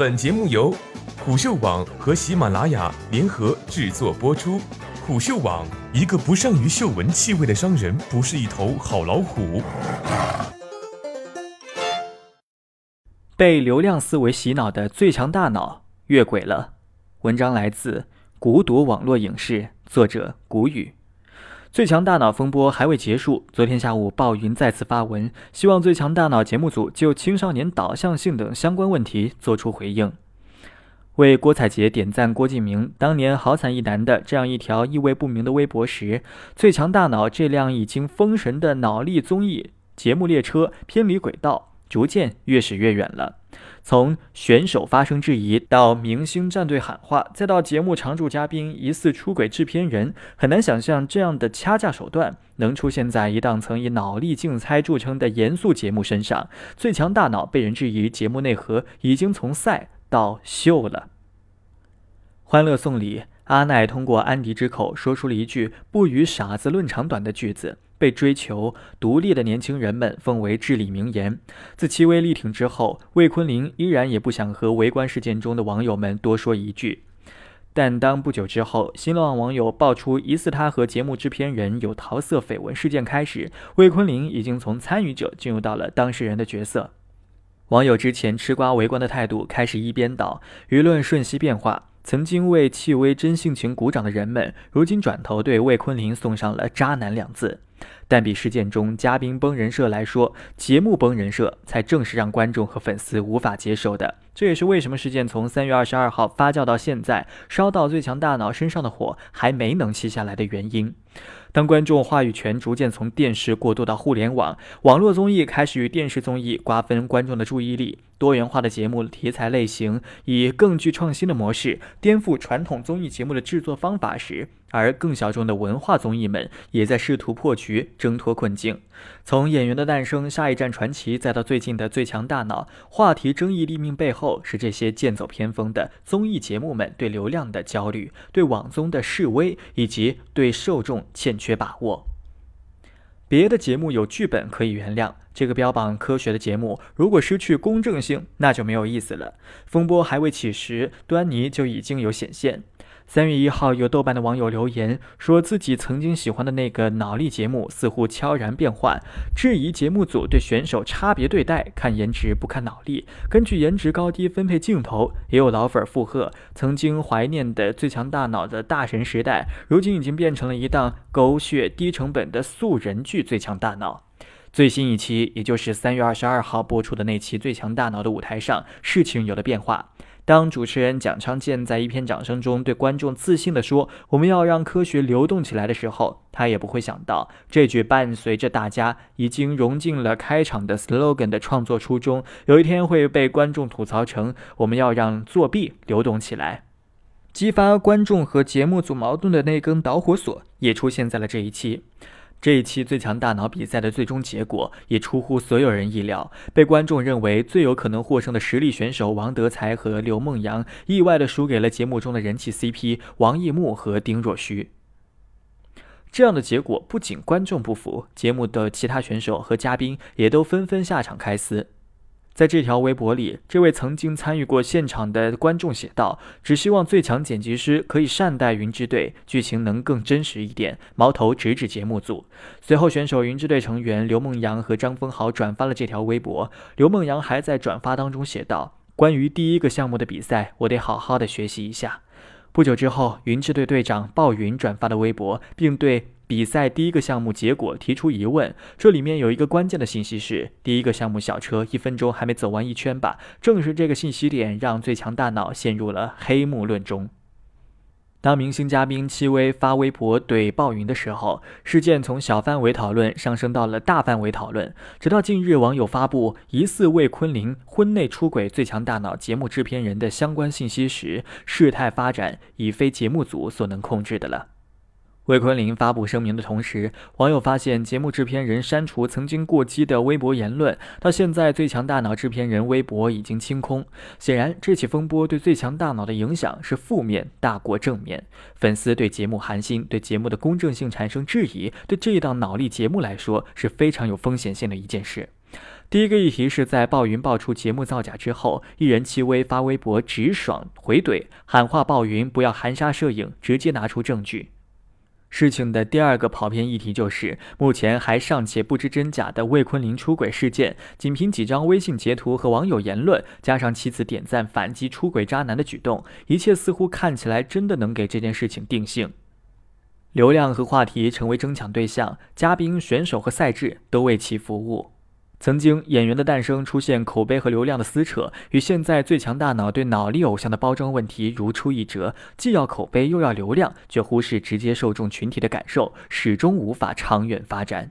本节目由虎嗅网和喜马拉雅联合制作播出。虎嗅网：一个不善于嗅闻气味的商人，不是一头好老虎。被流量思维洗脑的最强大脑越轨了。文章来自古读网络影视，作者古雨。最强大脑风波还未结束。昨天下午，鲍云再次发文，希望最强大脑节目组就青少年导向性等相关问题作出回应。为郭采洁点赞郭敬明当年好惨一男的这样一条意味不明的微博时，最强大脑这辆已经封神的脑力综艺节目列车偏离轨道，逐渐越驶越远了。从选手发生质疑，到明星战队喊话，再到节目常驻嘉宾疑似出轨制片人，很难想象这样的掐架手段能出现在一档曾以脑力竞猜著称的严肃节目身上。最强大脑被人质疑节目内核已经从赛到秀了。欢乐颂里，阿奈通过安迪之口说出了一句“不与傻子论长短”的句子。被追求独立的年轻人们奉为至理名言。自戚薇力挺之后，魏坤林依然也不想和围观事件中的网友们多说一句。但当不久之后，新浪网友爆出疑似他和节目制片人有桃色绯闻事件开始，魏坤林已经从参与者进入到了当事人的角色。网友之前吃瓜围观的态度开始一边倒，舆论瞬息变化。曾经为戚薇真性情鼓掌的人们，如今转头对魏坤林送上了“渣男”两字。但比事件中嘉宾崩人设来说，节目崩人设才正是让观众和粉丝无法接受的。这也是为什么事件从三月二十二号发酵到现在，烧到最强大脑身上的火还没能熄下来的原因。当观众话语权逐渐从电视过渡到互联网，网络综艺开始与电视综艺瓜分观众的注意力。多元化的节目题材类型以更具创新的模式颠覆传统综艺节目的制作方法时，而更小众的文化综艺们也在试图破局、挣脱困境。从演员的诞生、下一站传奇，再到最近的最强大脑，话题争议立命背后是这些剑走偏锋的综艺节目们对流量的焦虑、对网综的示威，以及对受众欠缺把握。别的节目有剧本可以原谅，这个标榜科学的节目如果失去公正性，那就没有意思了。风波还未起时，端倪就已经有显现。三月一号，有豆瓣的网友留言说自己曾经喜欢的那个脑力节目似乎悄然变换，质疑节目组对选手差别对待，看颜值不看脑力，根据颜值高低分配镜头。也有老粉附和，曾经怀念的最强大脑的大神时代，如今已经变成了一档狗血低成本的素人剧《最强大脑》。最新一期，也就是三月二十二号播出的那期《最强大脑》的舞台上，事情有了变化。当主持人蒋昌建在一片掌声中对观众自信地说：“我们要让科学流动起来”的时候，他也不会想到，这句伴随着大家已经融进了开场的 slogan 的创作初衷，有一天会被观众吐槽成“我们要让作弊流动起来”。激发观众和节目组矛盾的那根导火索，也出现在了这一期。这一期最强大脑比赛的最终结果也出乎所有人意料，被观众认为最有可能获胜的实力选手王德才和刘梦阳，意外的输给了节目中的人气 CP 王艺木和丁若虚。这样的结果不仅观众不服，节目的其他选手和嘉宾也都纷纷下场开撕。在这条微博里，这位曾经参与过现场的观众写道：“只希望最强剪辑师可以善待云之队，剧情能更真实一点。”矛头直指节目组。随后，选手云之队成员刘梦阳和张峰豪转发了这条微博。刘梦阳还在转发当中写道：“关于第一个项目的比赛，我得好好的学习一下。”不久之后，云之队队长鲍云转发了微博，并对。比赛第一个项目结果提出疑问，这里面有一个关键的信息是：第一个项目小车一分钟还没走完一圈吧？正是这个信息点让最强大脑陷入了黑幕论中。当明星嘉宾戚薇发微博怼鲍云的时候，事件从小范围讨论上升到了大范围讨论，直到近日网友发布疑似魏坤林婚内出轨最强大脑节目制片人的相关信息时，事态发展已非节目组所能控制的了。魏坤林发布声明的同时，网友发现节目制片人删除曾经过激的微博言论。到现在，最强大脑制片人微博已经清空。显然，这起风波对最强大脑的影响是负面大过正面。粉丝对节目寒心，对节目的公正性产生质疑，对这一档脑力节目来说是非常有风险性的一件事。第一个议题是在鲍云爆出节目造假之后，艺人戚薇发微博直爽回怼，喊话鲍云不要含沙射影，直接拿出证据。事情的第二个跑偏议题就是，目前还尚且不知真假的魏坤林出轨事件，仅凭几张微信截图和网友言论，加上妻子点赞反击出轨渣男的举动，一切似乎看起来真的能给这件事情定性。流量和话题成为争抢对象，嘉宾、选手和赛制都为其服务。曾经演员的诞生出现口碑和流量的撕扯，与现在最强大脑对脑力偶像的包装问题如出一辙，既要口碑又要流量，却忽视直接受众群体的感受，始终无法长远发展。